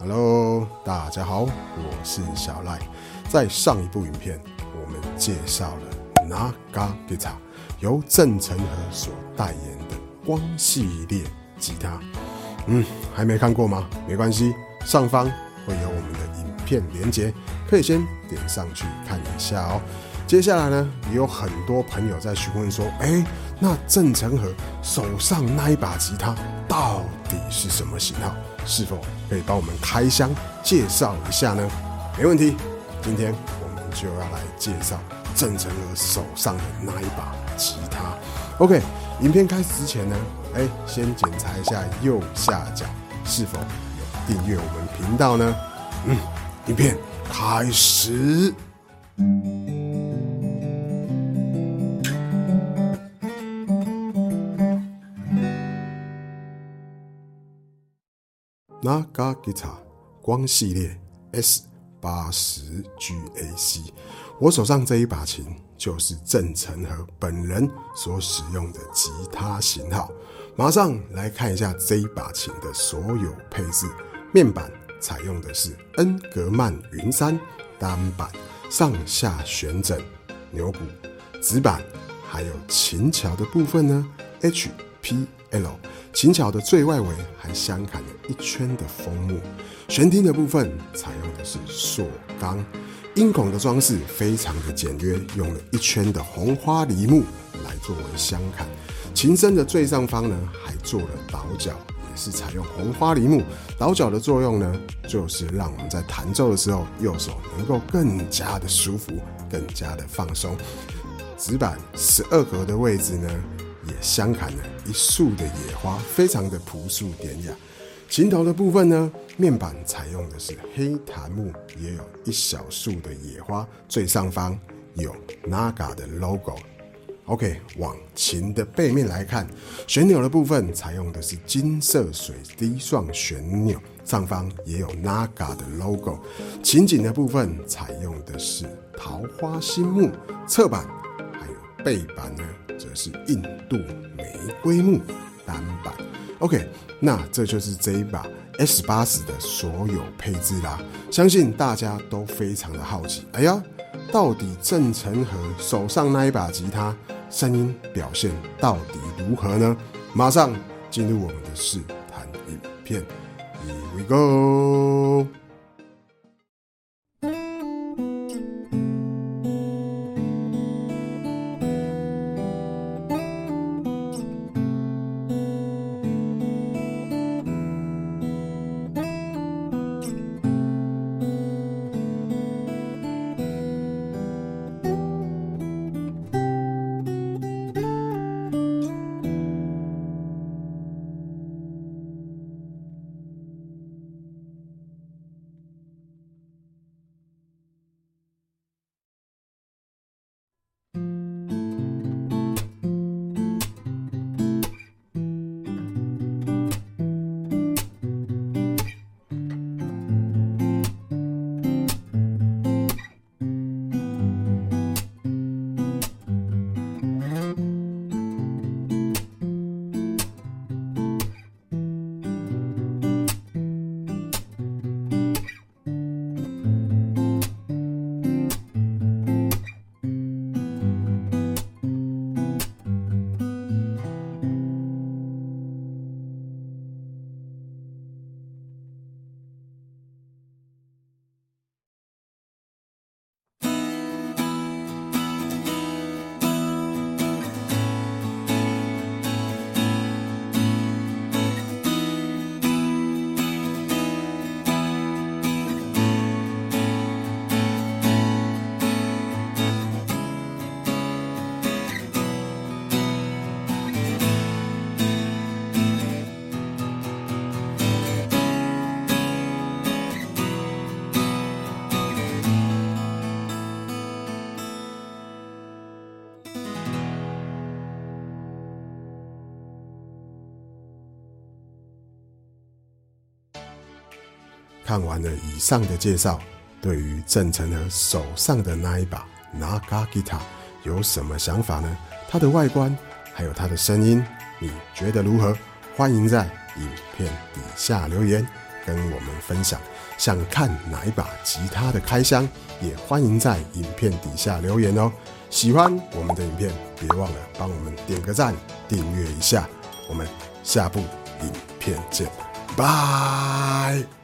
Hello，大家好，我是小赖。在上一部影片，我们介绍了 Nagagata 由郑成和所代言的光系列吉他。嗯，还没看过吗？没关系，上方会有我们的影片连接，可以先点上去看一下哦。接下来呢，也有很多朋友在询问说，哎，那郑成和手上那一把吉他到底是什么型号？是否可以帮我们开箱介绍一下呢？没问题，今天我们就要来介绍郑成和手上的那一把吉他。OK，影片开始之前呢，哎，先检查一下右下角是否有订阅我们频道呢？嗯，影片开始。Naga Guitar 光系列 S 八十 GAC，我手上这一把琴就是郑成和本人所使用的吉他型号。马上来看一下这一把琴的所有配置：面板采用的是恩格曼云杉单板，上下旋整，牛骨指板，还有琴桥的部分呢，HP L，。琴桥的最外围还镶嵌了一圈的枫木，弦钉的部分采用的是塑钢，音孔的装饰非常的简约，用了一圈的红花梨木来作为镶嵌。琴身的最上方呢，还做了倒角，也是采用红花梨木。倒角的作用呢，就是让我们在弹奏的时候，右手能够更加的舒服，更加的放松。指板十二格的位置呢？也镶砍了一束的野花，非常的朴素典雅。琴头的部分呢，面板采用的是黑檀木，也有一小束的野花。最上方有 Naga 的 logo。OK，往琴的背面来看，旋钮的部分采用的是金色水滴状旋钮，上方也有 Naga 的 logo。琴颈的部分采用的是桃花心木，侧板背板呢。则是印度玫瑰木单板，OK，那这就是这一把 S 八十的所有配置啦。相信大家都非常的好奇，哎呀，到底郑成和手上那一把吉他声音表现到底如何呢？马上进入我们的试弹影片，Here we go。看完了以上的介绍，对于郑成和手上的那一把 Naga Guitar 有什么想法呢？它的外观还有它的声音，你觉得如何？欢迎在影片底下留言跟我们分享。想看哪一把吉他的开箱，也欢迎在影片底下留言哦。喜欢我们的影片，别忘了帮我们点个赞、订阅一下。我们下部影片见，拜。